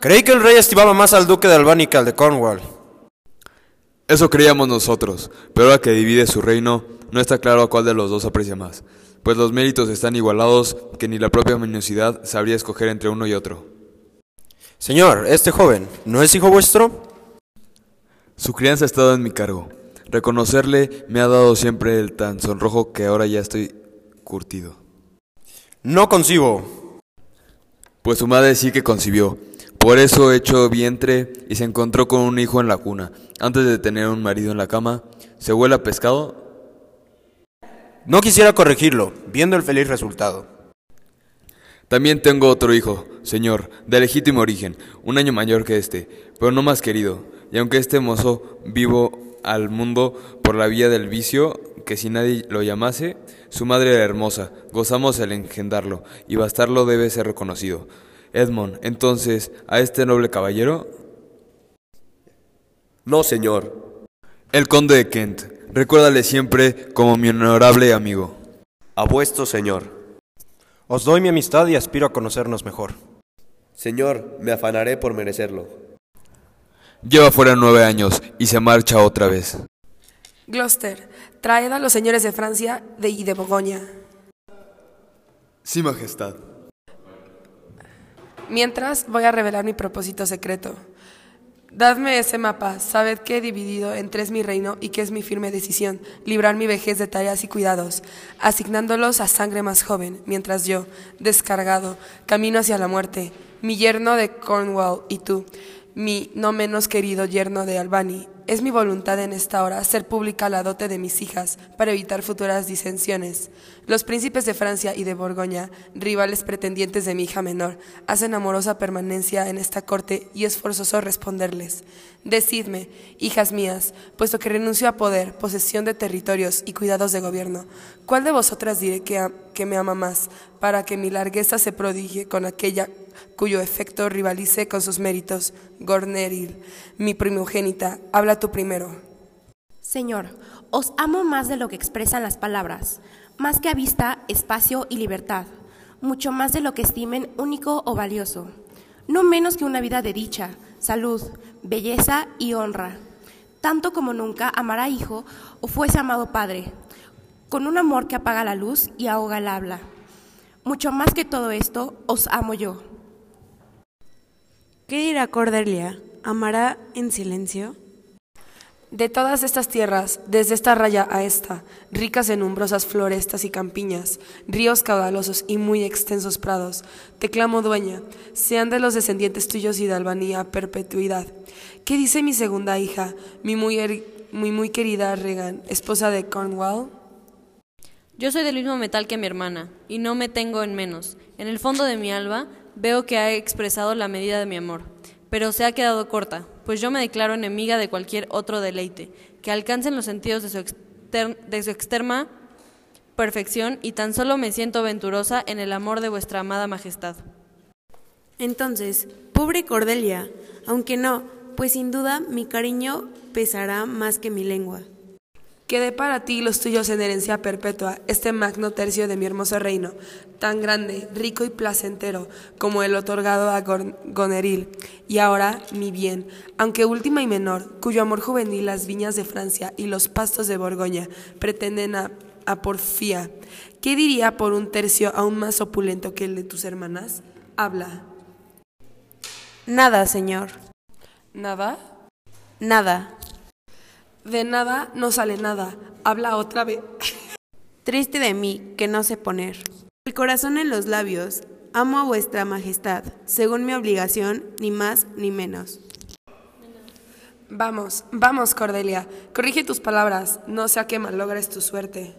Creí que el rey estimaba más al duque de Albany que al de Cornwall. Eso creíamos nosotros, pero ahora que divide su reino, no está claro a cuál de los dos aprecia más, pues los méritos están igualados que ni la propia minucidad sabría escoger entre uno y otro. Señor, este joven, ¿no es hijo vuestro? Su crianza ha estado en mi cargo. Reconocerle me ha dado siempre el tan sonrojo que ahora ya estoy curtido. No concibo. Pues su madre sí que concibió. Por eso echó vientre y se encontró con un hijo en la cuna. Antes de tener un marido en la cama, se huele a pescado. No quisiera corregirlo, viendo el feliz resultado. También tengo otro hijo, señor, de legítimo origen, un año mayor que este, pero no más querido. Y aunque este mozo vivo al mundo por la vía del vicio, que si nadie lo llamase, su madre era hermosa, gozamos el engendarlo, y bastarlo debe ser reconocido. Edmond, entonces, a este noble caballero. No, señor. El conde de Kent, recuérdale siempre como mi honorable amigo. A vuestro señor. Os doy mi amistad y aspiro a conocernos mejor. Señor, me afanaré por merecerlo. Lleva fuera nueve años y se marcha otra vez. Gloucester, traed a los señores de Francia de y de Bogoña. Sí, Majestad. Mientras voy a revelar mi propósito secreto. Dadme ese mapa, sabed que he dividido en tres mi reino y que es mi firme decisión librar mi vejez de tareas y cuidados, asignándolos a sangre más joven, mientras yo, descargado, camino hacia la muerte, mi yerno de Cornwall y tú, mi no menos querido yerno de Albany, es mi voluntad en esta hora hacer pública la dote de mis hijas para evitar futuras disensiones. Los príncipes de Francia y de Borgoña, rivales pretendientes de mi hija menor, hacen amorosa permanencia en esta corte y es forzoso responderles. Decidme, hijas mías, puesto que renuncio a poder, posesión de territorios y cuidados de gobierno, ¿cuál de vosotras diré que, que me ama más, para que mi largueza se prodigie con aquella cuyo efecto rivalice con sus méritos. Gorneril, mi primogénita, habla tú primero. Señor, os amo más de lo que expresan las palabras, más que a vista, espacio y libertad, mucho más de lo que estimen único o valioso, no menos que una vida de dicha, salud, belleza y honra, tanto como nunca amará hijo o fuese amado padre, con un amor que apaga la luz y ahoga el habla. Mucho más que todo esto, os amo yo. ¿Qué dirá Cordelia? ¿Amará en silencio? De todas estas tierras, desde esta raya a esta, ricas en umbrosas florestas y campiñas, ríos caudalosos y muy extensos prados, te clamo dueña, sean de los descendientes tuyos y de Albanía perpetuidad. ¿Qué dice mi segunda hija, mi muy, muy, muy querida Regan, esposa de Cornwall? Yo soy del mismo metal que mi hermana, y no me tengo en menos. En el fondo de mi alma veo que ha expresado la medida de mi amor, pero se ha quedado corta, pues yo me declaro enemiga de cualquier otro deleite, que alcancen los sentidos de su, de su extrema perfección y tan solo me siento venturosa en el amor de vuestra amada majestad. Entonces, pobre Cordelia, aunque no, pues sin duda mi cariño pesará más que mi lengua. Quede para ti los tuyos en herencia perpetua este magno tercio de mi hermoso reino, tan grande, rico y placentero como el otorgado a Goneril, y ahora mi bien, aunque última y menor, cuyo amor juvenil las viñas de Francia y los pastos de Borgoña pretenden a, a porfía. ¿Qué diría por un tercio aún más opulento que el de tus hermanas? Habla. Nada, señor. ¿Nada? Nada. De nada no sale nada. Habla otra vez. Triste de mí, que no sé poner. El corazón en los labios. Amo a vuestra majestad, según mi obligación, ni más ni menos. Vamos, vamos, Cordelia. Corrige tus palabras, no sea que malogres tu suerte.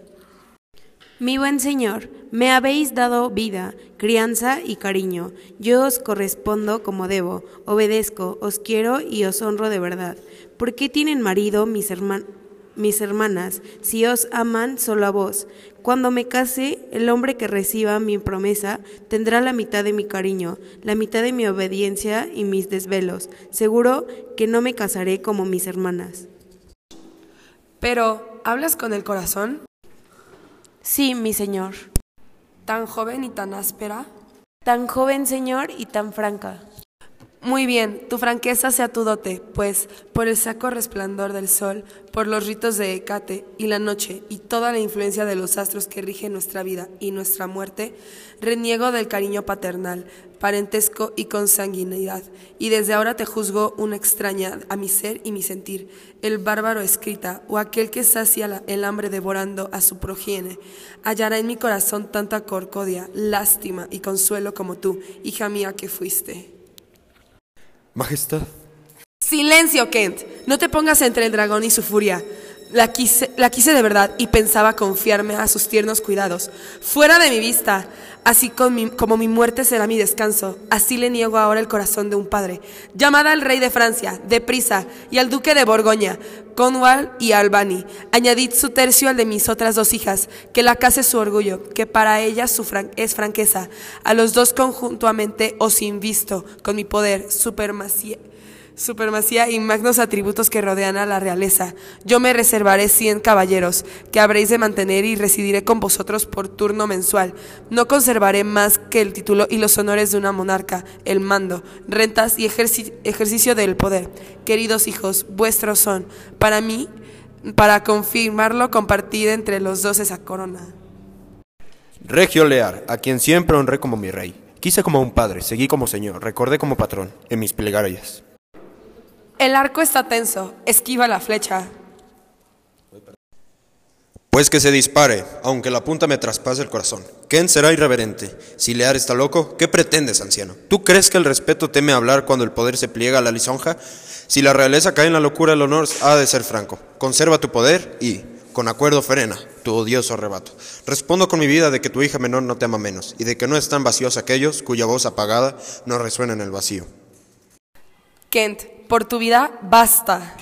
Mi buen señor, me habéis dado vida, crianza y cariño. Yo os correspondo como debo, obedezco, os quiero y os honro de verdad. ¿Por qué tienen marido mis, herman mis hermanas si os aman solo a vos? Cuando me case, el hombre que reciba mi promesa tendrá la mitad de mi cariño, la mitad de mi obediencia y mis desvelos. Seguro que no me casaré como mis hermanas. Pero, ¿hablas con el corazón? Sí, mi señor. ¿Tan joven y tan áspera? Tan joven, señor, y tan franca. Muy bien, tu franqueza sea tu dote, pues por el saco resplandor del sol, por los ritos de Hecate y la noche y toda la influencia de los astros que rigen nuestra vida y nuestra muerte, reniego del cariño paternal, parentesco y consanguinidad, y desde ahora te juzgo una extraña a mi ser y mi sentir, el bárbaro escrita o aquel que sacia el hambre devorando a su progenie, hallará en mi corazón tanta corcodia, lástima y consuelo como tú, hija mía que fuiste. Majestad. Silencio, Kent. No te pongas entre el dragón y su furia. La quise, la quise de verdad y pensaba confiarme a sus tiernos cuidados. Fuera de mi vista. Así con mi- como mi muerte será mi descanso, así le niego ahora el corazón de un padre. Llamad al rey de Francia, deprisa, y al duque de Borgoña, Cornwall y Albany. Añadid su tercio al de mis otras dos hijas, que la case su orgullo, que para ellas es franqueza. A los dos conjuntamente os invisto con mi poder, supremacía supremacía y magnos atributos que rodean a la realeza. Yo me reservaré cien caballeros, que habréis de mantener y residiré con vosotros por turno mensual. No conservaré más que el título y los honores de una monarca, el mando, rentas y ejerci- ejercicio del poder. Queridos hijos, vuestros son. Para mí, para confirmarlo, compartid entre los dos esa corona. Regio Lear, a quien siempre honré como mi rey. Quise como un padre, seguí como señor, recordé como patrón, en mis plegarias. El arco está tenso, esquiva la flecha. Pues que se dispare, aunque la punta me traspase el corazón. Ken será irreverente. Si Lear está loco, ¿qué pretendes, anciano? ¿Tú crees que el respeto teme hablar cuando el poder se pliega a la lisonja? Si la realeza cae en la locura, el honor ha de ser franco. Conserva tu poder y, con acuerdo, frena tu odioso arrebato. Respondo con mi vida de que tu hija menor no te ama menos y de que no están vacíos aquellos cuya voz apagada no resuena en el vacío. Kent, por tu vida, basta.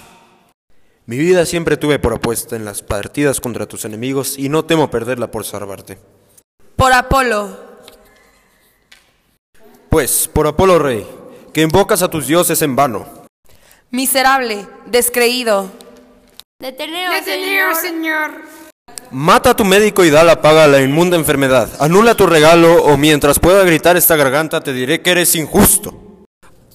Mi vida siempre tuve por apuesta en las partidas contra tus enemigos y no temo perderla por salvarte. Por Apolo, Pues, por Apolo Rey, que invocas a tus dioses en vano, miserable, descreído. Deteneos, señor. Mata a tu médico y da la paga a la inmunda enfermedad. Anula tu regalo o mientras pueda gritar esta garganta te diré que eres injusto.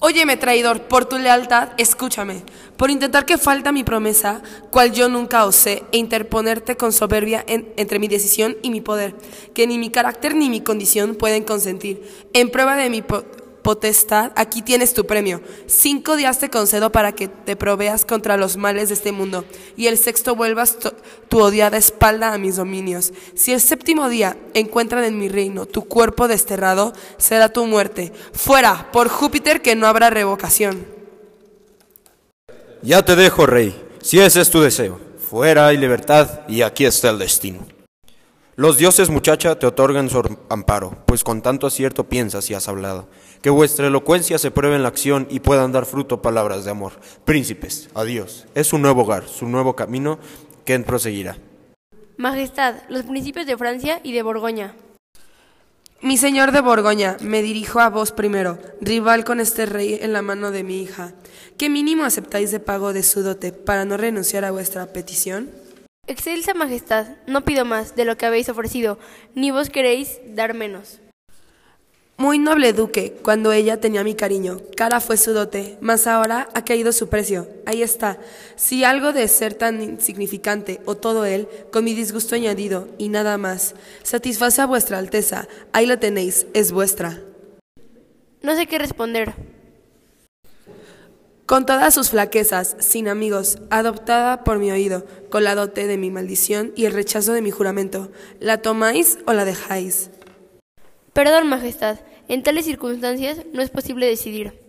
Óyeme, traidor, por tu lealtad, escúchame. Por intentar que falta mi promesa, cual yo nunca osé, e interponerte con soberbia en- entre mi decisión y mi poder, que ni mi carácter ni mi condición pueden consentir. En prueba de mi potestad, aquí tienes tu premio. Cinco días te concedo para que te proveas contra los males de este mundo, y el sexto vuelvas tu odiada espalda a mis dominios. Si el séptimo día encuentran en mi reino tu cuerpo desterrado, será tu muerte. Fuera, por Júpiter, que no habrá revocación. Ya te dejo, rey, si ese es tu deseo. Fuera hay libertad y aquí está el destino. Los dioses, muchacha, te otorgan su amparo, pues con tanto acierto piensas y has hablado. Que vuestra elocuencia se pruebe en la acción y puedan dar fruto palabras de amor. Príncipes, adiós. Es su nuevo hogar, su nuevo camino que proseguirá. Majestad, los principios de Francia y de Borgoña. Mi señor de Borgoña, me dirijo a vos primero, rival con este rey en la mano de mi hija. ¿Qué mínimo aceptáis de pago de su dote para no renunciar a vuestra petición? Excelsa Majestad, no pido más de lo que habéis ofrecido, ni vos queréis dar menos. Muy noble duque, cuando ella tenía mi cariño, cara fue su dote, mas ahora ha caído su precio. Ahí está. Si algo de ser tan insignificante, o todo él, con mi disgusto añadido, y nada más, satisface a vuestra alteza, ahí la tenéis, es vuestra. No sé qué responder. Con todas sus flaquezas, sin amigos, adoptada por mi oído, con la dote de mi maldición y el rechazo de mi juramento, ¿la tomáis o la dejáis? Perdón, Majestad, en tales circunstancias no es posible decidir.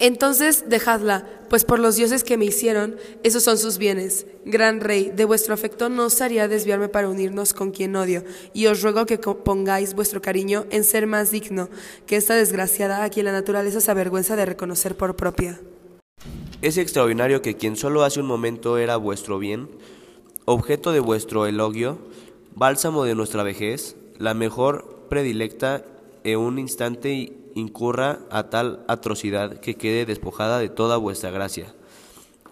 Entonces dejadla, pues por los dioses que me hicieron, esos son sus bienes. Gran rey, de vuestro afecto no os haría desviarme para unirnos con quien odio, y os ruego que pongáis vuestro cariño en ser más digno que esta desgraciada a quien la naturaleza se avergüenza de reconocer por propia. Es extraordinario que quien solo hace un momento era vuestro bien, objeto de vuestro elogio, bálsamo de nuestra vejez, la mejor predilecta en un instante incurra a tal atrocidad que quede despojada de toda vuestra gracia.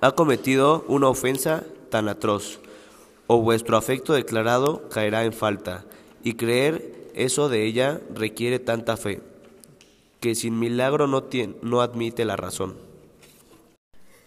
Ha cometido una ofensa tan atroz, o vuestro afecto declarado caerá en falta, y creer eso de ella requiere tanta fe, que sin milagro no, tien- no admite la razón.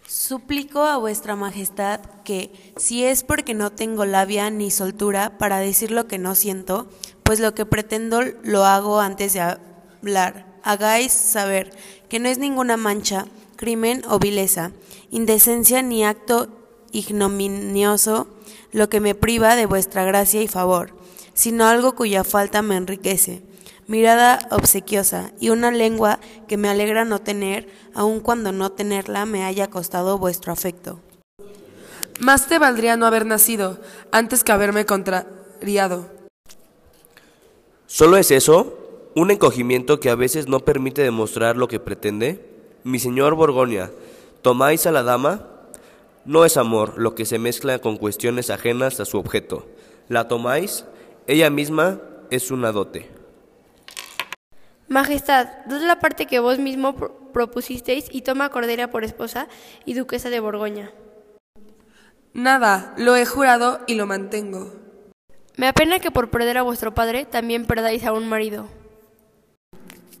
Suplico a vuestra majestad que, si es porque no tengo labia ni soltura para decir lo que no siento, pues lo que pretendo lo hago antes de hablar, hagáis saber que no es ninguna mancha, crimen o vileza, indecencia ni acto ignominioso lo que me priva de vuestra gracia y favor, sino algo cuya falta me enriquece mirada obsequiosa y una lengua que me alegra no tener, aun cuando no tenerla me haya costado vuestro afecto. Más te valdría no haber nacido antes que haberme contrariado. ¿Solo es eso? ¿Un encogimiento que a veces no permite demostrar lo que pretende? Mi señor Borgoña, ¿tomáis a la dama? No es amor lo que se mezcla con cuestiones ajenas a su objeto. ¿La tomáis? Ella misma es una dote. Majestad, dad la parte que vos mismo pro- propusisteis y toma a Cordelia por esposa y duquesa de Borgoña. Nada, lo he jurado y lo mantengo. Me apena que por perder a vuestro padre también perdáis a un marido.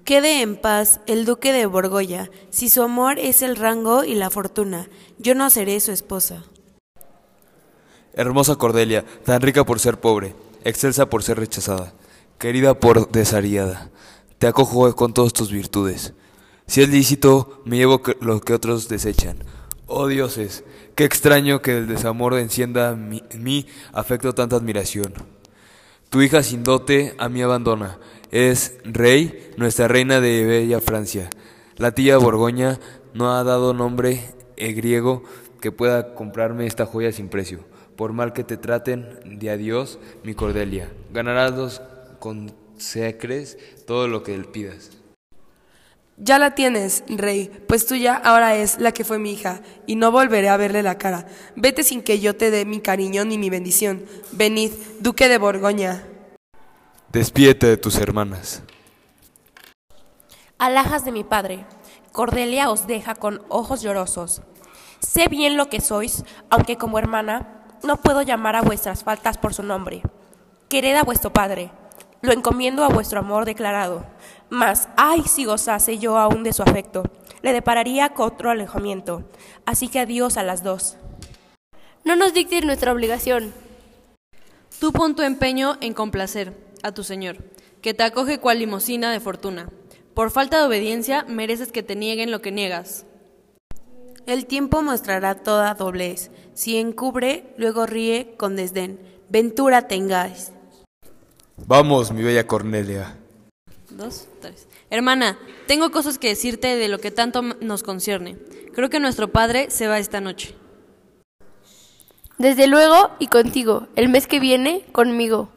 Quede en paz el duque de Borgoya, si su amor es el rango y la fortuna, yo no seré su esposa. Hermosa Cordelia, tan rica por ser pobre, excelsa por ser rechazada, querida por desariada, te acojo con todas tus virtudes. Si es lícito, me llevo lo que otros desechan. Oh dioses, qué extraño que el desamor encienda mi- mí afecto tanta admiración. Tu hija sin dote a mí abandona. Es rey, nuestra reina de bella Francia. La tía Borgoña no ha dado nombre eh, griego que pueda comprarme esta joya sin precio. Por mal que te traten, de adiós, mi Cordelia. Ganarás los consecres todo lo que pidas. Ya la tienes, rey, pues tuya ahora es la que fue mi hija, y no volveré a verle la cara. Vete sin que yo te dé mi cariño ni mi bendición. Venid, duque de Borgoña. Despídete de tus hermanas. Alhajas de mi padre, Cordelia os deja con ojos llorosos. Sé bien lo que sois, aunque como hermana no puedo llamar a vuestras faltas por su nombre. Quered a vuestro padre, lo encomiendo a vuestro amor declarado. Mas, ay, si gozase yo aún de su afecto, le depararía otro alejamiento. Así que adiós a las dos. No nos dictes nuestra obligación. Tú pon tu empeño en complacer a tu Señor, que te acoge cual limosina de fortuna. Por falta de obediencia mereces que te nieguen lo que niegas. El tiempo mostrará toda doblez. Si encubre, luego ríe con desdén. Ventura tengáis. Vamos, mi bella Cornelia. Dos, tres. Hermana, tengo cosas que decirte de lo que tanto nos concierne. Creo que nuestro padre se va esta noche. Desde luego y contigo. El mes que viene, conmigo.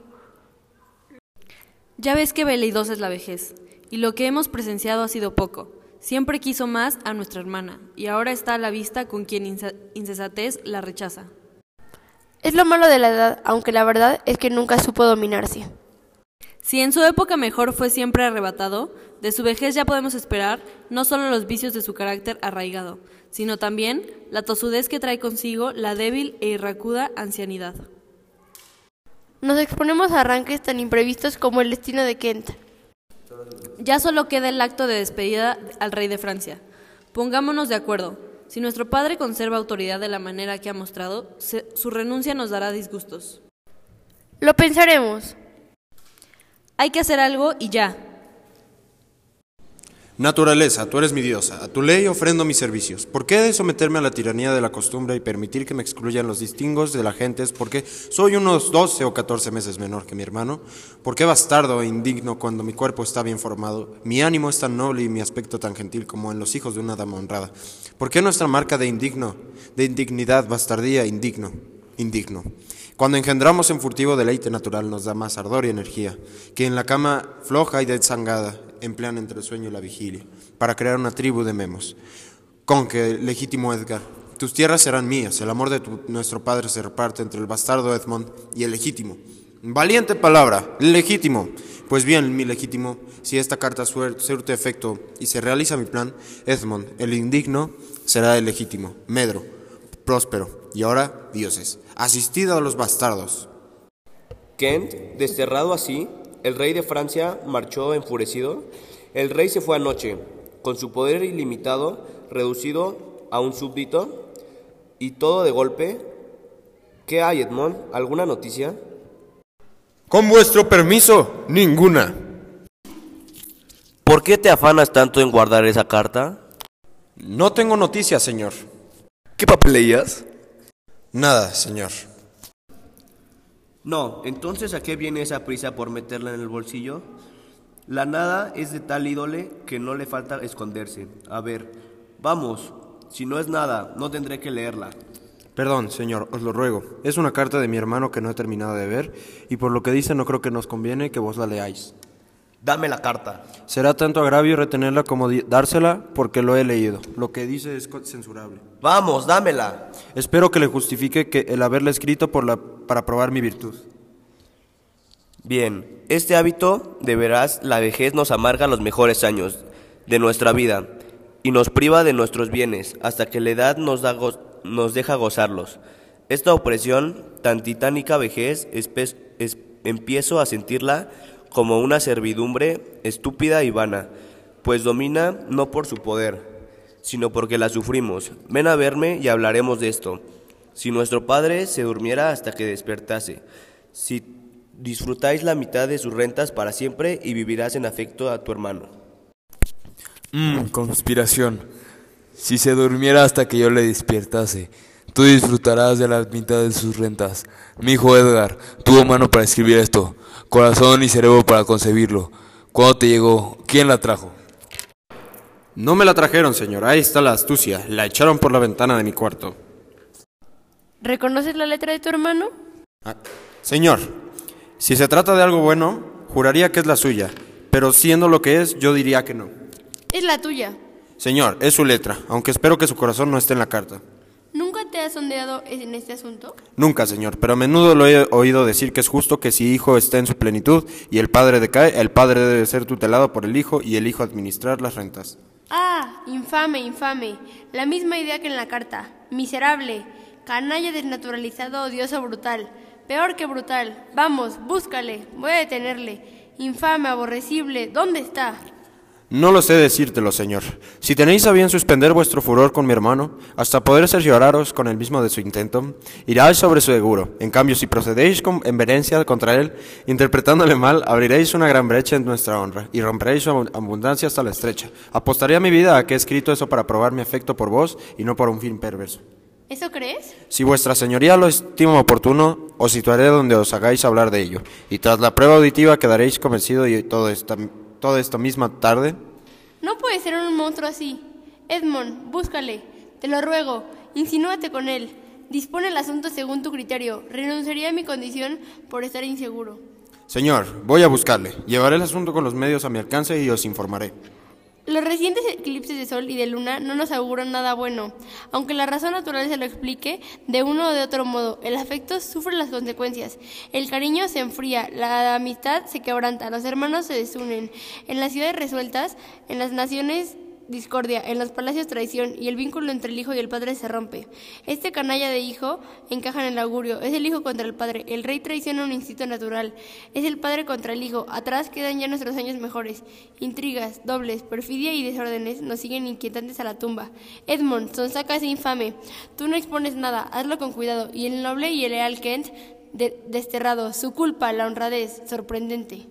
Ya ves que veleidosa es la vejez, y lo que hemos presenciado ha sido poco. Siempre quiso más a nuestra hermana, y ahora está a la vista con quien insensatez la rechaza. Es lo malo de la edad, aunque la verdad es que nunca supo dominarse. Si en su época mejor fue siempre arrebatado, de su vejez ya podemos esperar no solo los vicios de su carácter arraigado, sino también la tosudez que trae consigo la débil e irracuda ancianidad. Nos exponemos a arranques tan imprevistos como el destino de Kent. Ya solo queda el acto de despedida al rey de Francia. Pongámonos de acuerdo. Si nuestro padre conserva autoridad de la manera que ha mostrado, se- su renuncia nos dará disgustos. Lo pensaremos. Hay que hacer algo y ya. Naturaleza, tú eres mi diosa. A tu ley ofrendo mis servicios. ¿Por qué he de someterme a la tiranía de la costumbre y permitir que me excluyan los distingos de la gente? porque soy unos 12 o 14 meses menor que mi hermano. ¿Por qué bastardo e indigno cuando mi cuerpo está bien formado? Mi ánimo es tan noble y mi aspecto tan gentil como en los hijos de una dama honrada. ¿Por qué nuestra marca de indigno, de indignidad, bastardía, indigno, indigno? Cuando engendramos en furtivo deleite natural nos da más ardor y energía, que en la cama floja y desangada emplean entre el sueño y la vigilia, para crear una tribu de memos. Con que, legítimo Edgar, tus tierras serán mías, el amor de tu- nuestro padre se reparte entre el bastardo Edmond y el legítimo. Valiente palabra, legítimo. Pues bien, mi legítimo, si esta carta surte efecto y se realiza mi plan, Edmond, el indigno, será el legítimo, Medro, próspero, y ahora, dioses, asistido a los bastardos. Kent, desterrado así, el rey de Francia marchó enfurecido El rey se fue anoche, con su poder ilimitado, reducido a un súbdito, y todo de golpe. ¿Qué hay, Edmond? ¿Alguna noticia? Con vuestro permiso, ninguna. ¿Por qué te afanas tanto en guardar esa carta? No tengo noticias, señor. ¿Qué papel leías? Nada, señor. No, entonces ¿a qué viene esa prisa por meterla en el bolsillo? La nada es de tal ídole que no le falta esconderse. A ver, vamos, si no es nada, no tendré que leerla. Perdón, señor, os lo ruego. Es una carta de mi hermano que no he terminado de ver y por lo que dice no creo que nos conviene que vos la leáis. Dame la carta. Será tanto agravio retenerla como dársela porque lo he leído. Lo que dice es censurable. Vamos, dámela. Espero que le justifique que el haberla escrito por la, para probar mi virtud. Bien, este hábito, de veras, la vejez nos amarga los mejores años de nuestra vida y nos priva de nuestros bienes hasta que la edad nos, da go- nos deja gozarlos. Esta opresión, tan titánica vejez, empiezo a sentirla como una servidumbre estúpida y vana, pues domina no por su poder, sino porque la sufrimos. Ven a verme y hablaremos de esto. Si nuestro padre se durmiera hasta que despertase, si disfrutáis la mitad de sus rentas para siempre y vivirás en afecto a tu hermano. Mmm, conspiración. Si se durmiera hasta que yo le despertase, tú disfrutarás de la mitad de sus rentas. Mi hijo Edgar tuvo mano para escribir esto, corazón y cerebro para concebirlo. ¿Cuándo te llegó? ¿Quién la trajo? No me la trajeron, señor. Ahí está la astucia. La echaron por la ventana de mi cuarto. ¿Reconoces la letra de tu hermano? Ah, Señor, si se trata de algo bueno, juraría que es la suya. Pero siendo lo que es, yo diría que no. Es la tuya. Señor, es su letra, aunque espero que su corazón no esté en la carta. ¿Nunca te has sondeado en este asunto? Nunca, señor, pero a menudo lo he oído decir que es justo que si hijo está en su plenitud y el padre decae, el padre debe ser tutelado por el hijo y el hijo administrar las rentas. Ah, infame, infame. La misma idea que en la carta. Miserable. Canalla desnaturalizado, odioso, brutal. Peor que brutal. Vamos, búscale. Voy a detenerle. Infame, aborrecible. ¿Dónde está? No lo sé decírtelo, señor. Si tenéis a bien suspender vuestro furor con mi hermano, hasta poder cercioraros con el mismo de su intento, iráis sobre su seguro. En cambio, si procedéis con envenencia contra él, interpretándole mal, abriréis una gran brecha en nuestra honra y romperéis su abu- abundancia hasta la estrecha. Apostaría mi vida a que he escrito eso para probar mi afecto por vos y no por un fin perverso. ¿Eso crees? Si vuestra señoría lo estima oportuno, os situaré donde os hagáis hablar de ello, y tras la prueba auditiva quedaréis convencido y todo esta, toda esta misma tarde No puede ser un monstruo así. Edmond, búscale. Te lo ruego. Insinúate con él. Dispone el asunto según tu criterio. Renunciaría a mi condición por estar inseguro. Señor, voy a buscarle. Llevaré el asunto con los medios a mi alcance y os informaré. Los recientes eclipses de sol y de luna no nos auguran nada bueno. Aunque la razón natural se lo explique, de uno o de otro modo, el afecto sufre las consecuencias. El cariño se enfría, la amistad se quebranta, los hermanos se desunen. En las ciudades resueltas, en las naciones discordia, en los palacios traición y el vínculo entre el hijo y el padre se rompe. Este canalla de hijo encaja en el augurio, es el hijo contra el padre, el rey traiciona un instinto natural, es el padre contra el hijo, atrás quedan ya nuestros años mejores. Intrigas, dobles, perfidia y desórdenes nos siguen inquietantes a la tumba. Edmond, sonsaca ese infame, tú no expones nada, hazlo con cuidado, y el noble y el leal Kent, de- desterrado, su culpa, la honradez, sorprendente.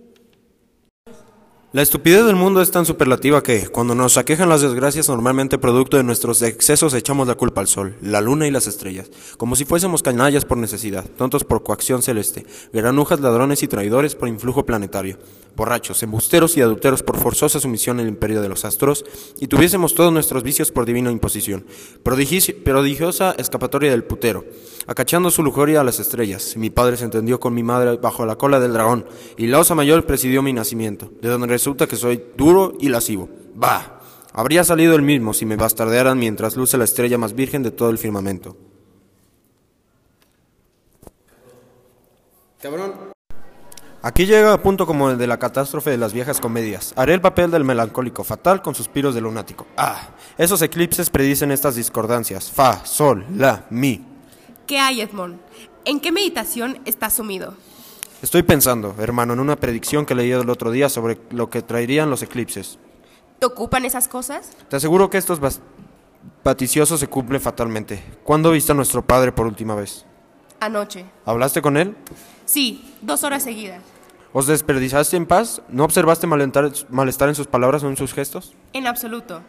La estupidez del mundo es tan superlativa que, cuando nos aquejan las desgracias, normalmente producto de nuestros excesos echamos la culpa al sol, la luna y las estrellas, como si fuésemos canallas por necesidad, tontos por coacción celeste, granujas, ladrones y traidores por influjo planetario, borrachos, embusteros y adulteros por forzosa sumisión al imperio de los astros, y tuviésemos todos nuestros vicios por divina imposición, prodigiosa escapatoria del putero, acachando su lujuria a las estrellas. Mi padre se entendió con mi madre bajo la cola del dragón, y la osa mayor presidió mi nacimiento, de donde resulta que soy duro y lascivo. Bah, habría salido el mismo si me bastardearan mientras luce la estrella más virgen de todo el firmamento. Cabrón. Aquí llega a punto como el de la catástrofe de las viejas comedias. Haré el papel del melancólico fatal con suspiros de lunático. Ah, esos eclipses predicen estas discordancias. Fa, sol, la, mi. ¿Qué hay, Edmond? ¿En qué meditación estás sumido? Estoy pensando, hermano, en una predicción que leí el otro día sobre lo que traerían los eclipses. ¿Te ocupan esas cosas? Te aseguro que estos vaticiosos se cumplen fatalmente. ¿Cuándo viste a nuestro padre por última vez? Anoche. ¿Hablaste con él? Sí, dos horas seguidas. ¿Os desperdizaste en paz? ¿No observaste malestar en sus palabras o en sus gestos? En absoluto.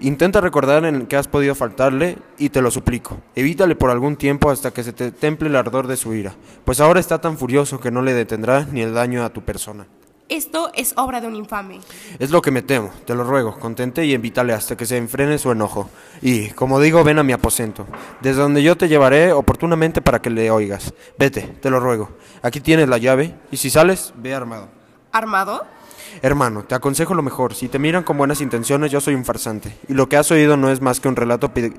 Intenta recordar en qué has podido faltarle y te lo suplico. Evítale por algún tiempo hasta que se te temple el ardor de su ira, pues ahora está tan furioso que no le detendrá ni el daño a tu persona. Esto es obra de un infame. Es lo que me temo, te lo ruego, contente y invítale hasta que se enfrene su enojo. Y, como digo, ven a mi aposento, desde donde yo te llevaré oportunamente para que le oigas. Vete, te lo ruego. Aquí tienes la llave, y si sales, ve armado. ¿Armado? Hermano, te aconsejo lo mejor. Si te miran con buenas intenciones, yo soy un farsante. Y lo que has oído no es más que un relato pi-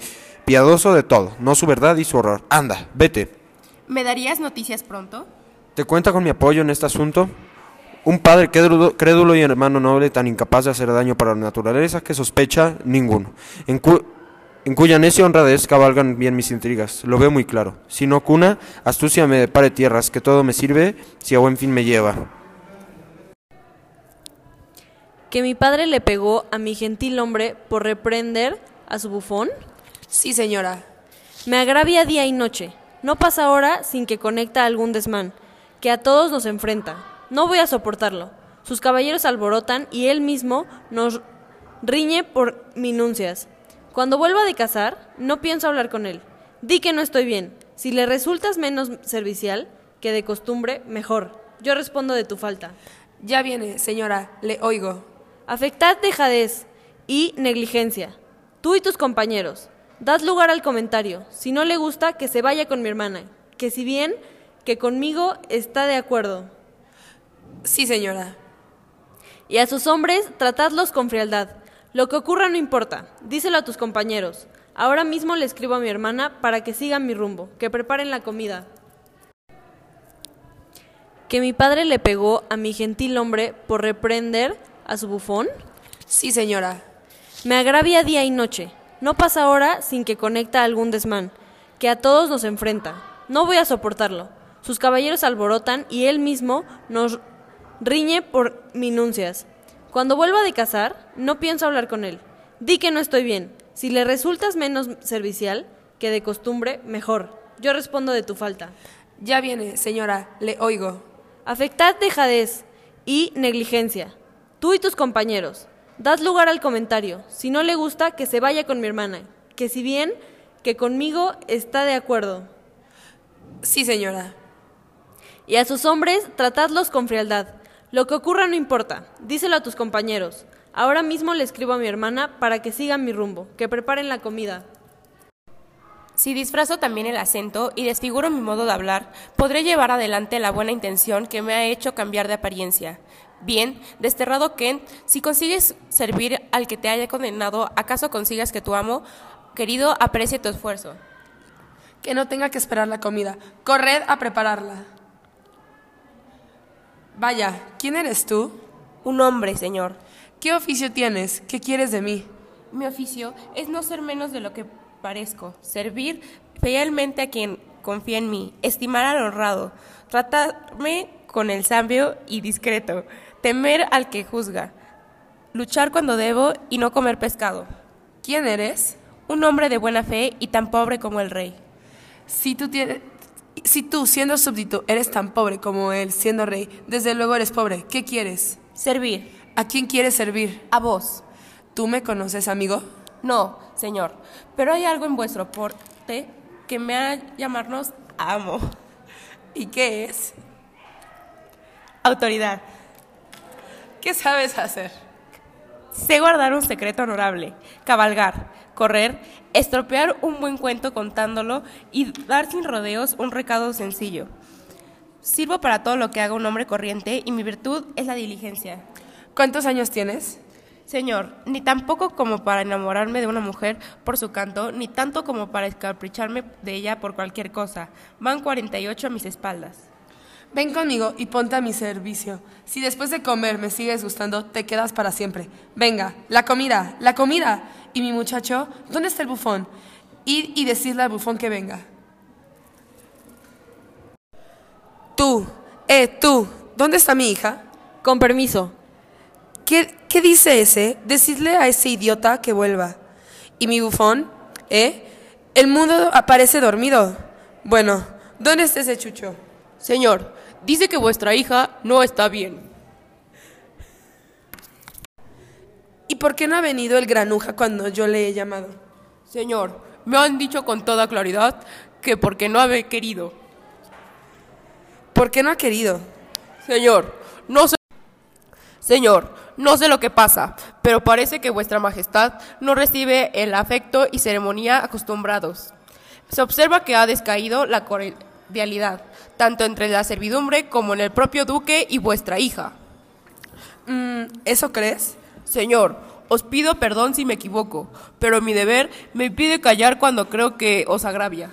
piadoso de todo, no su verdad y su horror. Anda, vete. ¿Me darías noticias pronto? ¿Te cuenta con mi apoyo en este asunto? Un padre crédulo, y hermano noble tan incapaz de hacer daño para la naturaleza que sospecha ninguno. En, cu- en cuya necia honradez cabalgan bien mis intrigas. Lo veo muy claro. Si no cuna, astucia me depare tierras, que todo me sirve si a buen fin me lleva. Que mi padre le pegó a mi gentil hombre por reprender a su bufón. Sí, señora. Me agravia día y noche. No pasa hora sin que conecta algún desmán, que a todos nos enfrenta. No voy a soportarlo. Sus caballeros alborotan y él mismo nos riñe por minuncias. Cuando vuelva de cazar, no pienso hablar con él. Di que no estoy bien. Si le resultas menos servicial que de costumbre, mejor. Yo respondo de tu falta. Ya viene, señora, le oigo. Afectad dejadez y negligencia. Tú y tus compañeros. Dad lugar al comentario. Si no le gusta, que se vaya con mi hermana. Que si bien que conmigo está de acuerdo. Sí, señora. Y a sus hombres, tratadlos con frialdad. Lo que ocurra no importa. Díselo a tus compañeros. Ahora mismo le escribo a mi hermana para que sigan mi rumbo, que preparen la comida. Que mi padre le pegó a mi gentil hombre por reprender a su bufón. Sí, señora. Me agravia día y noche. No pasa hora sin que conecta algún desmán, que a todos nos enfrenta. No voy a soportarlo. Sus caballeros alborotan y él mismo nos riñe por minuncias. Cuando vuelva de cazar, no pienso hablar con él. Di que no estoy bien. Si le resultas menos servicial que de costumbre, mejor. Yo respondo de tu falta. Ya viene, señora, le oigo. Afectad dejadez y negligencia. Tú y tus compañeros. Dad lugar al comentario. Si no le gusta, que se vaya con mi hermana. Que si bien que conmigo está de acuerdo. Sí, señora. Y a sus hombres, tratadlos con frialdad. Lo que ocurra no importa. Díselo a tus compañeros. Ahora mismo le escribo a mi hermana para que sigan mi rumbo, que preparen la comida. Si disfrazo también el acento y desfiguro mi modo de hablar, podré llevar adelante la buena intención que me ha hecho cambiar de apariencia. Bien, desterrado Kent, si consigues servir al que te haya condenado, ¿acaso consigas que tu amo, querido, aprecie tu esfuerzo? Que no tenga que esperar la comida. Corred a prepararla. Vaya, ¿quién eres tú? Un hombre, señor. ¿Qué oficio tienes? ¿Qué quieres de mí? Mi oficio es no ser menos de lo que parezco, servir fielmente a quien confía en mí, estimar al honrado, tratarme con el sabio y discreto, temer al que juzga, luchar cuando debo y no comer pescado. ¿Quién eres? Un hombre de buena fe y tan pobre como el rey. Si tú, tienes, si tú, siendo súbdito, eres tan pobre como él, siendo rey, desde luego eres pobre. ¿Qué quieres? Servir. ¿A quién quieres servir? A vos. ¿Tú me conoces, amigo? No, señor, pero hay algo en vuestro porte que me ha llamarnos amo. ¿Y qué es? Autoridad. ¿Qué sabes hacer? Sé guardar un secreto honorable, cabalgar, correr, estropear un buen cuento contándolo y dar sin rodeos un recado sencillo. Sirvo para todo lo que haga un hombre corriente y mi virtud es la diligencia. ¿Cuántos años tienes? Señor, ni tampoco como para enamorarme de una mujer por su canto, ni tanto como para escapricharme de ella por cualquier cosa. Van 48 a mis espaldas. Ven conmigo y ponte a mi servicio. Si después de comer me sigues gustando, te quedas para siempre. Venga, la comida, la comida. Y mi muchacho, ¿dónde está el bufón? Ir y decirle al bufón que venga. Tú, eh, tú, ¿dónde está mi hija? Con permiso. ¿Qué, ¿Qué dice ese? Decidle a ese idiota que vuelva. ¿Y mi bufón? ¿Eh? El mundo aparece dormido. Bueno, ¿dónde está ese chucho? Señor, dice que vuestra hija no está bien. ¿Y por qué no ha venido el granuja cuando yo le he llamado? Señor, me han dicho con toda claridad que porque no ha querido. ¿Por qué no ha querido? Señor, no sé. Señor, no sé lo que pasa, pero parece que vuestra majestad no recibe el afecto y ceremonia acostumbrados. Se observa que ha descaído la cordialidad, tanto entre la servidumbre como en el propio duque y vuestra hija. Mm, ¿Eso crees? Señor, os pido perdón si me equivoco, pero mi deber me impide callar cuando creo que os agravia.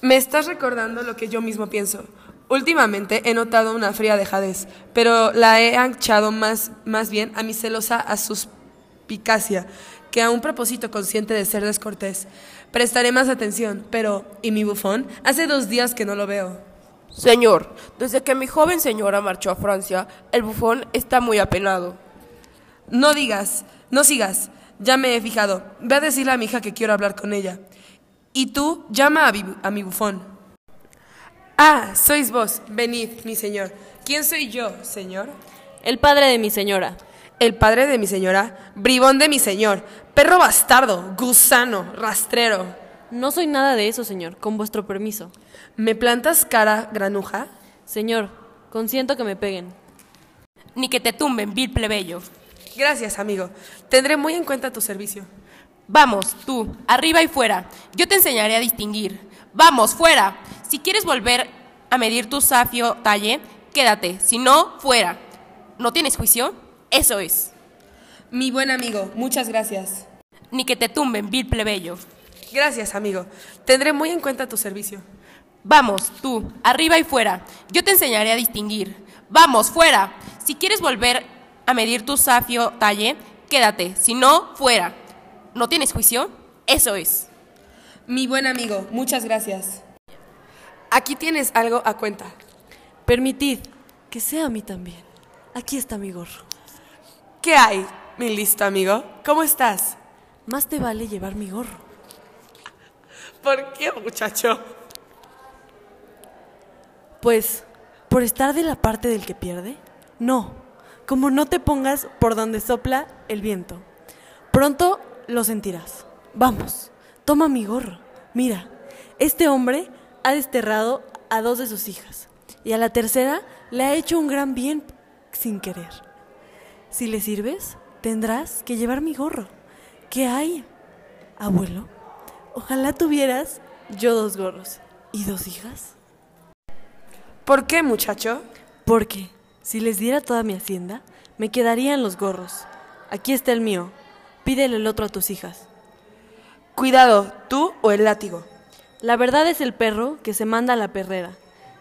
Me estás recordando lo que yo mismo pienso. Últimamente he notado una fría dejadez, pero la he anchado más, más bien a mi celosa a suspicacia que a un propósito consciente de ser descortés. Prestaré más atención, pero ¿y mi bufón? Hace dos días que no lo veo. Señor, desde que mi joven señora marchó a Francia, el bufón está muy apenado. No digas, no sigas. Ya me he fijado. Ve a decirle a mi hija que quiero hablar con ella. Y tú llama a, mi- a mi bufón. Ah, sois vos. Venid, mi señor. ¿Quién soy yo, señor? El padre de mi señora. El padre de mi señora, bribón de mi señor, perro bastardo, gusano, rastrero. No soy nada de eso, señor, con vuestro permiso. ¿Me plantas cara, granuja? Señor, consiento que me peguen. Ni que te tumben, vil plebeyo. Gracias, amigo. Tendré muy en cuenta tu servicio. Vamos, tú, arriba y fuera. Yo te enseñaré a distinguir. Vamos, fuera. Si quieres volver a medir tu safio talle, quédate. Si no, fuera. ¿No tienes juicio? Eso es. Mi buen amigo, muchas gracias. Ni que te tumben, vil plebeyo. Gracias, amigo. Tendré muy en cuenta tu servicio. Vamos, tú, arriba y fuera. Yo te enseñaré a distinguir. Vamos, fuera. Si quieres volver a medir tu safio talle, quédate. Si no, fuera. ¿No tienes juicio? Eso es. Mi buen amigo, muchas gracias. Aquí tienes algo a cuenta. Permitid que sea a mí también. Aquí está mi gorro. ¿Qué hay, mi listo amigo? ¿Cómo estás? Más te vale llevar mi gorro. ¿Por qué, muchacho? Pues, ¿por estar de la parte del que pierde? No, como no te pongas por donde sopla el viento. Pronto lo sentirás. Vamos, toma mi gorro. Mira, este hombre ha desterrado a dos de sus hijas y a la tercera le ha hecho un gran bien sin querer. Si le sirves, tendrás que llevar mi gorro. ¿Qué hay, abuelo? Ojalá tuvieras yo dos gorros y dos hijas. ¿Por qué, muchacho? Porque si les diera toda mi hacienda, me quedarían los gorros. Aquí está el mío. Pídele el otro a tus hijas. Cuidado, tú o el látigo. La verdad es el perro que se manda a la perrera.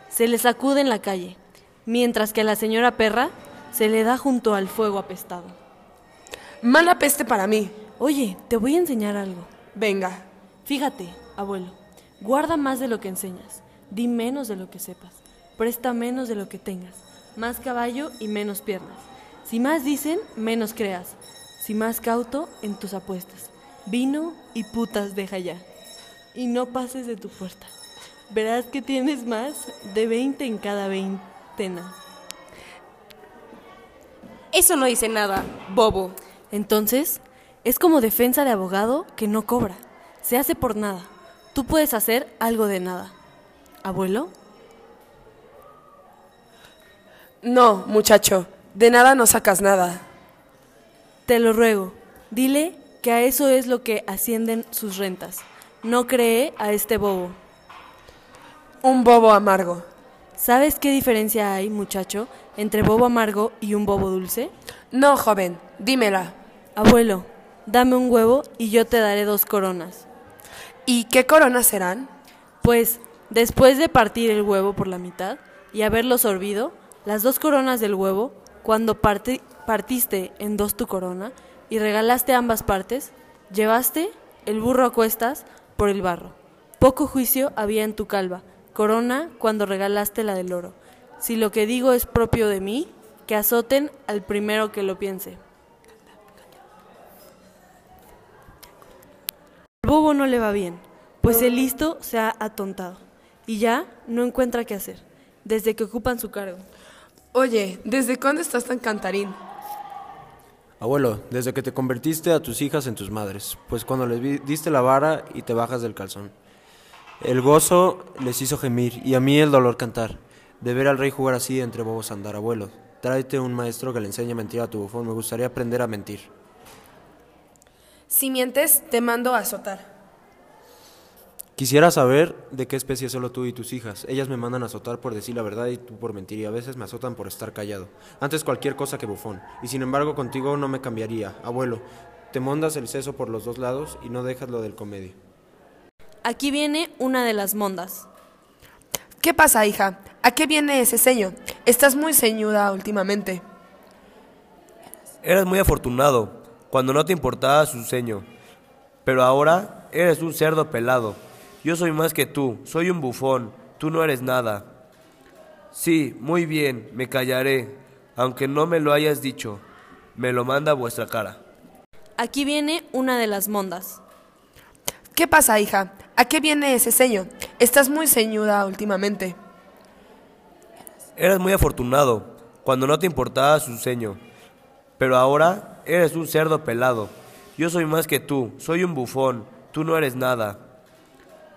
Se le sacude en la calle, mientras que a la señora perra se le da junto al fuego apestado. Mala peste para mí. Oye, te voy a enseñar algo. Venga. Fíjate, abuelo, guarda más de lo que enseñas, di menos de lo que sepas, presta menos de lo que tengas, más caballo y menos piernas. Si más dicen, menos creas, si más cauto en tus apuestas. Vino y putas deja ya, y no pases de tu puerta. Verás que tienes más de 20 en cada veintena. Eso no dice nada, bobo. Entonces, es como defensa de abogado que no cobra. Se hace por nada. Tú puedes hacer algo de nada. ¿Abuelo? No, muchacho. De nada no sacas nada. Te lo ruego. Dile que a eso es lo que ascienden sus rentas. No cree a este bobo. Un bobo amargo. ¿Sabes qué diferencia hay, muchacho, entre bobo amargo y un bobo dulce? No, joven. Dímela. Abuelo, dame un huevo y yo te daré dos coronas. ¿Y qué coronas serán? Pues, después de partir el huevo por la mitad y haberlo sorbido, las dos coronas del huevo, cuando parti- partiste en dos tu corona y regalaste ambas partes, llevaste el burro a cuestas por el barro. Poco juicio había en tu calva, corona cuando regalaste la del oro. Si lo que digo es propio de mí, que azoten al primero que lo piense. Al bobo no le va bien, pues el listo se ha atontado y ya no encuentra qué hacer, desde que ocupan su cargo. Oye, ¿desde cuándo estás tan cantarín? Abuelo, desde que te convertiste a tus hijas en tus madres, pues cuando les vi- diste la vara y te bajas del calzón. El gozo les hizo gemir y a mí el dolor cantar. De ver al rey jugar así entre bobos andar, abuelo. Tráete un maestro que le enseñe a mentir a tu bufón. Me gustaría aprender a mentir. Si mientes, te mando a azotar. Quisiera saber de qué especie solo tú y tus hijas. Ellas me mandan a azotar por decir la verdad y tú por mentir y a veces me azotan por estar callado. Antes cualquier cosa que bufón. Y sin embargo contigo no me cambiaría. Abuelo, te mondas el seso por los dos lados y no dejas lo del comedio. Aquí viene una de las mondas. ¿Qué pasa, hija? ¿A qué viene ese ceño? Estás muy ceñuda últimamente. Eras muy afortunado cuando no te importaba su ceño, pero ahora eres un cerdo pelado. Yo soy más que tú, soy un bufón, tú no eres nada. Sí, muy bien, me callaré, aunque no me lo hayas dicho, me lo manda vuestra cara. Aquí viene una de las mondas. ¿Qué pasa, hija? ¿A qué viene ese ceño? Estás muy ceñuda últimamente. Eras muy afortunado cuando no te importaba su ceño, pero ahora eres un cerdo pelado. Yo soy más que tú, soy un bufón, tú no eres nada.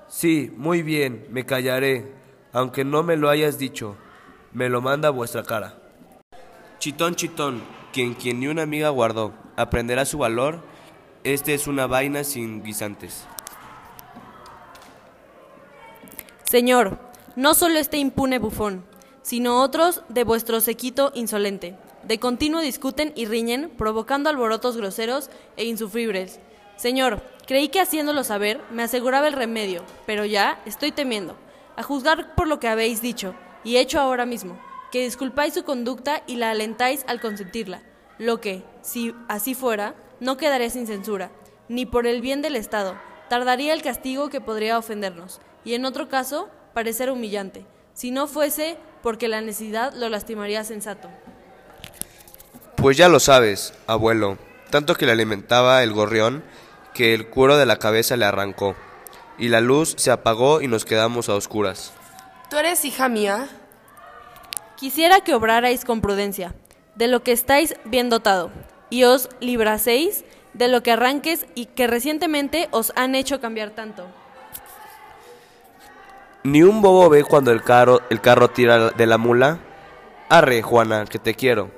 Sí, muy bien, me callaré, aunque no me lo hayas dicho, me lo manda vuestra cara. Chitón, chitón, quien quien ni una amiga guardó, aprenderá su valor, este es una vaina sin guisantes. Señor, no solo este impune bufón, sino otros de vuestro sequito insolente. De continuo discuten y riñen, provocando alborotos groseros e insufribles. Señor, creí que haciéndolo saber me aseguraba el remedio, pero ya estoy temiendo, a juzgar por lo que habéis dicho y hecho ahora mismo, que disculpáis su conducta y la alentáis al consentirla, lo que, si así fuera, no quedaría sin censura, ni por el bien del Estado, tardaría el castigo que podría ofendernos, y en otro caso, parecer humillante, si no fuese porque la necesidad lo lastimaría sensato. Pues ya lo sabes, abuelo, tanto que le alimentaba el gorrión que el cuero de la cabeza le arrancó, y la luz se apagó y nos quedamos a oscuras. ¿Tú eres hija mía? Quisiera que obrarais con prudencia, de lo que estáis bien dotado, y os libraseis de lo que arranques y que recientemente os han hecho cambiar tanto. Ni un bobo ve cuando el carro, el carro tira de la mula. Arre, Juana, que te quiero.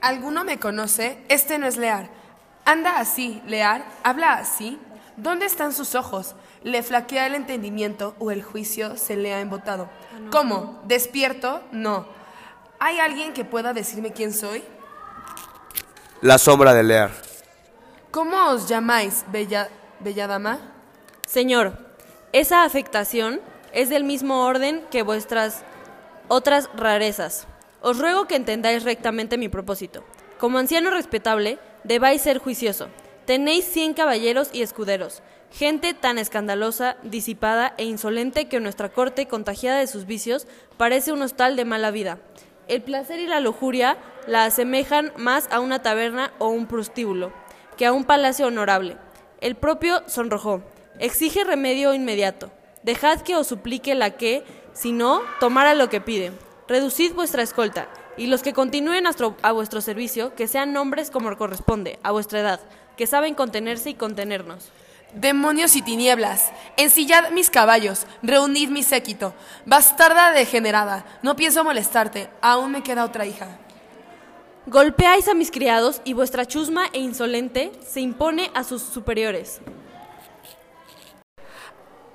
¿Alguno me conoce? Este no es Lear. Anda así, Lear, habla así. ¿Dónde están sus ojos? ¿Le flaquea el entendimiento o el juicio se le ha embotado? ¿Cómo? ¿Despierto? No. ¿Hay alguien que pueda decirme quién soy? La sombra de Lear. ¿Cómo os llamáis, bella, bella dama? Señor, esa afectación es del mismo orden que vuestras otras rarezas. Os ruego que entendáis rectamente mi propósito. Como anciano respetable, debáis ser juicioso. Tenéis cien caballeros y escuderos, gente tan escandalosa, disipada e insolente que nuestra corte, contagiada de sus vicios, parece un hostal de mala vida. El placer y la lujuria la asemejan más a una taberna o un prostíbulo que a un palacio honorable. El propio sonrojó. Exige remedio inmediato. Dejad que os suplique la que, si no, tomara lo que pide. Reducid vuestra escolta, y los que continúen a vuestro, a vuestro servicio, que sean hombres como corresponde, a vuestra edad, que saben contenerse y contenernos. Demonios y tinieblas, ensillad mis caballos, reunid mi séquito. Bastarda degenerada, no pienso molestarte, aún me queda otra hija. Golpeáis a mis criados y vuestra chusma e insolente se impone a sus superiores.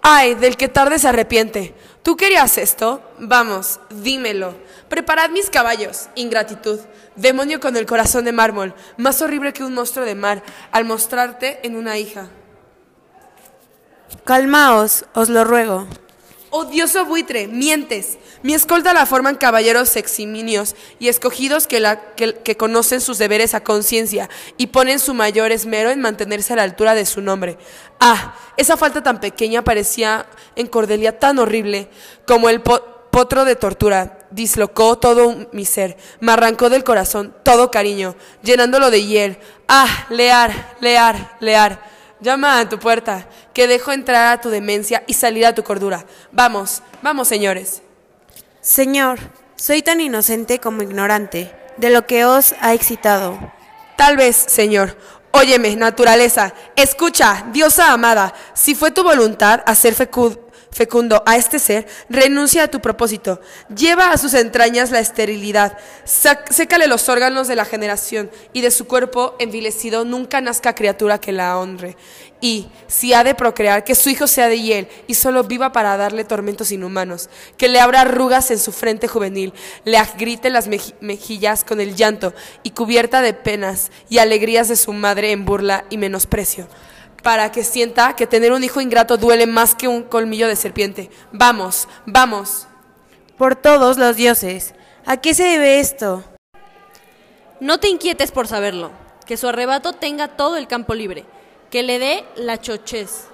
Ay, del que tarde se arrepiente. ¿Tú querías esto? Vamos, dímelo. Preparad mis caballos. Ingratitud. Demonio con el corazón de mármol, más horrible que un monstruo de mar, al mostrarte en una hija. Calmaos, os lo ruego. Odioso buitre, mientes. Mi escolta la forman caballeros eximinios y escogidos que, la, que, conocen sus deberes a conciencia y ponen su mayor esmero en mantenerse a la altura de su nombre. Ah, esa falta tan pequeña parecía en Cordelia tan horrible como el po- potro de tortura. dislocó todo mi ser, me arrancó del corazón todo cariño, llenándolo de hiel. Ah, lear, lear, lear. Llama a tu puerta, que dejo entrar a tu demencia y salir a tu cordura. Vamos, vamos, señores. Señor, soy tan inocente como ignorante de lo que os ha excitado. Tal vez, Señor. Óyeme, naturaleza, escucha, diosa amada, si fue tu voluntad hacer fecu- fecundo a este ser, renuncia a tu propósito, lleva a sus entrañas la esterilidad, sécale los órganos de la generación, y de su cuerpo envilecido nunca nazca criatura que la honre. Y, si ha de procrear, que su hijo sea de hiel, y solo viva para darle tormentos inhumanos, que le abra arrugas en su frente juvenil, le agrite las meji- mejillas con el llanto, y cubierta de penas y alegrías de su madre en burla y menosprecio, para que sienta que tener un hijo ingrato duele más que un colmillo de serpiente. Vamos, vamos. Por todos los dioses. ¿A qué se debe esto? No te inquietes por saberlo, que su arrebato tenga todo el campo libre, que le dé la chochez.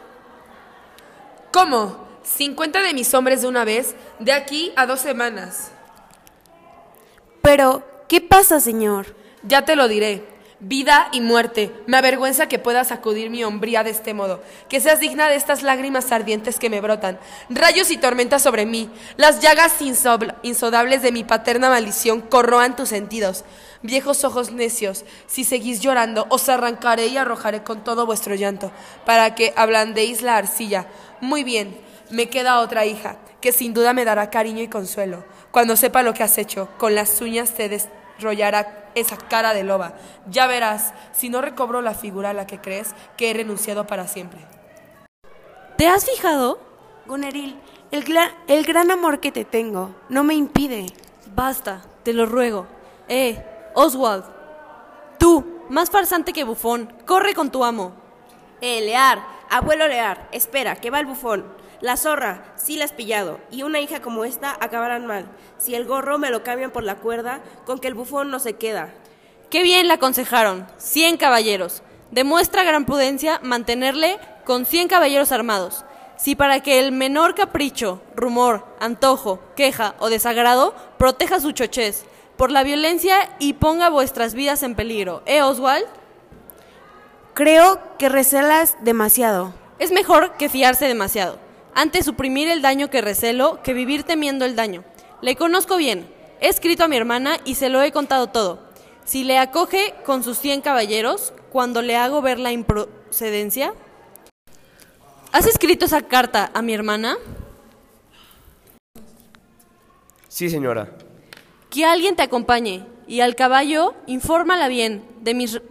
¿Cómo? ¿Cincuenta de mis hombres de una vez? De aquí a dos semanas. Pero, ¿qué pasa, señor? Ya te lo diré. Vida y muerte. Me avergüenza que puedas sacudir mi hombría de este modo. Que seas digna de estas lágrimas ardientes que me brotan. Rayos y tormentas sobre mí. Las llagas insodables de mi paterna maldición corroan tus sentidos. Viejos ojos necios, si seguís llorando, os arrancaré y arrojaré con todo vuestro llanto, para que ablandéis la arcilla. Muy bien, me queda otra hija, que sin duda me dará cariño y consuelo. Cuando sepa lo que has hecho, con las uñas te desrollará esa cara de loba. Ya verás, si no recobro la figura a la que crees que he renunciado para siempre. ¿Te has fijado? Guneril, el, el gran amor que te tengo no me impide. Basta, te lo ruego. Eh, Oswald. Tú, más farsante que bufón, corre con tu amo. Eh, Lear, abuelo Lear, espera, que va el bufón. La zorra, sí la has pillado, y una hija como esta acabarán mal. Si el gorro me lo cambian por la cuerda, con que el bufón no se queda. Qué bien le aconsejaron. Cien caballeros. Demuestra gran prudencia mantenerle con cien caballeros armados. Si para que el menor capricho, rumor, antojo, queja o desagrado proteja su chochez por la violencia y ponga vuestras vidas en peligro. ¿Eh, Oswald? Creo que recelas demasiado. Es mejor que fiarse demasiado. Antes suprimir el daño que recelo que vivir temiendo el daño. Le conozco bien. He escrito a mi hermana y se lo he contado todo. Si le acoge con sus cien caballeros, cuando le hago ver la improcedencia. ¿Has escrito esa carta a mi hermana? Sí, señora. Que alguien te acompañe y al caballo infórmala bien de mis re-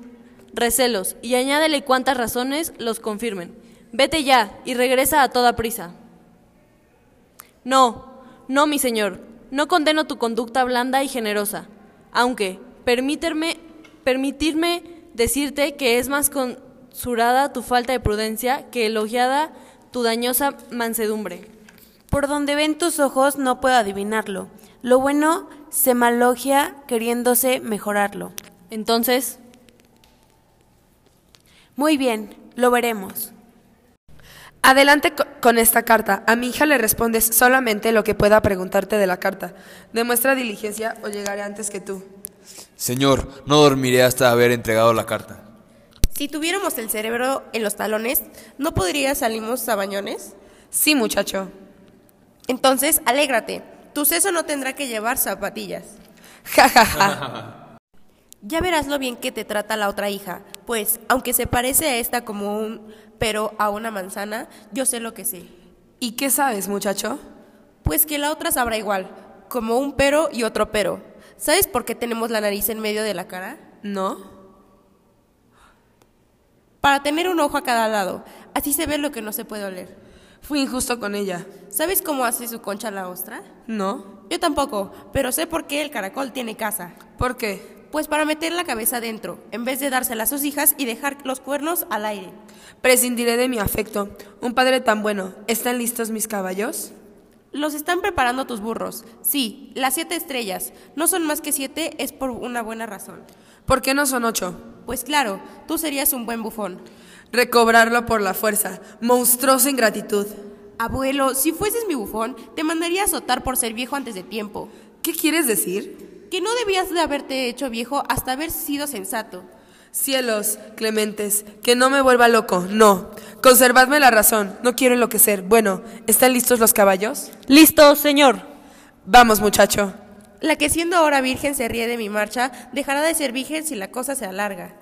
recelos y añádele cuantas razones los confirmen. Vete ya y regresa a toda prisa. No, no, mi señor, no condeno tu conducta blanda y generosa, aunque permitirme decirte que es más consurada tu falta de prudencia que elogiada tu dañosa mansedumbre. Por donde ven tus ojos no puedo adivinarlo. Lo bueno se malogia queriéndose mejorarlo. Entonces, Muy bien, lo veremos. Adelante co- con esta carta. A mi hija le respondes solamente lo que pueda preguntarte de la carta. Demuestra diligencia o llegaré antes que tú. Señor, no dormiré hasta haber entregado la carta. Si tuviéramos el cerebro en los talones, ¿no podría salimos a bañones? Sí, muchacho. Entonces, alégrate. Tu seso no tendrá que llevar zapatillas. Ja, ja, ja. Ya verás lo bien que te trata la otra hija, pues, aunque se parece a esta como un pero a una manzana, yo sé lo que sé. ¿Y qué sabes, muchacho? Pues que la otra sabrá igual, como un pero y otro pero. ¿Sabes por qué tenemos la nariz en medio de la cara? ¿No? Para tener un ojo a cada lado. Así se ve lo que no se puede oler. Fui injusto con ella. ¿Sabes cómo hace su concha la ostra? ¿No? Yo tampoco, pero sé por qué el caracol tiene casa. ¿Por qué? Pues para meter la cabeza dentro, en vez de dársela a sus hijas y dejar los cuernos al aire. Prescindiré de mi afecto. Un padre tan bueno. ¿Están listos mis caballos? Los están preparando tus burros. Sí, las siete estrellas. No son más que siete, es por una buena razón. ¿Por qué no son ocho? Pues claro, tú serías un buen bufón. Recobrarlo por la fuerza. Monstruosa ingratitud. Abuelo, si fueses mi bufón, te mandaría a azotar por ser viejo antes de tiempo. ¿Qué quieres decir? Que no debías de haberte hecho viejo hasta haber sido sensato. Cielos, clementes, que no me vuelva loco, no. Conservadme la razón, no quiero enloquecer. Bueno, ¿están listos los caballos? Listo, señor. Vamos, muchacho. La que siendo ahora virgen se ríe de mi marcha, dejará de ser virgen si la cosa se alarga.